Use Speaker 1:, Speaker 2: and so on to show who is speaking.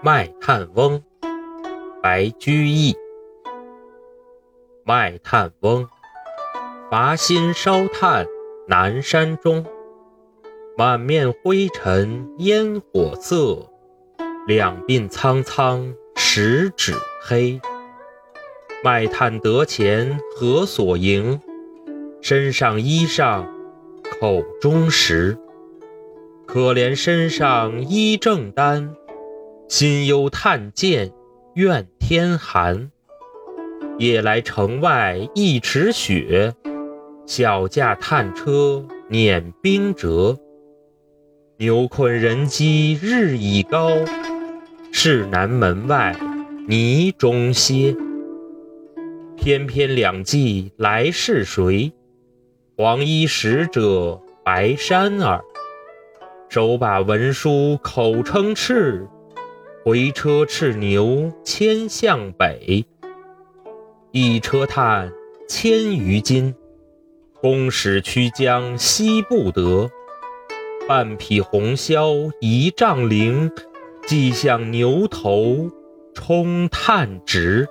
Speaker 1: 卖炭翁，白居易。卖炭翁，伐薪烧炭南山中。满面灰尘烟火色，两鬓苍苍十指黑。卖炭得钱何所营？身上衣裳口中食。可怜身上衣正单，心忧炭贱愿天寒。夜来城外一尺雪，小驾炭车碾冰辙。牛困人饥日已高，市南门外泥中歇。翩翩两骑来是谁？黄衣使者白衫儿。手把文书口称敕，回车叱牛牵向北。一车炭千余斤，公使驱将惜不得。半匹红绡一丈绫，系向牛头充炭直。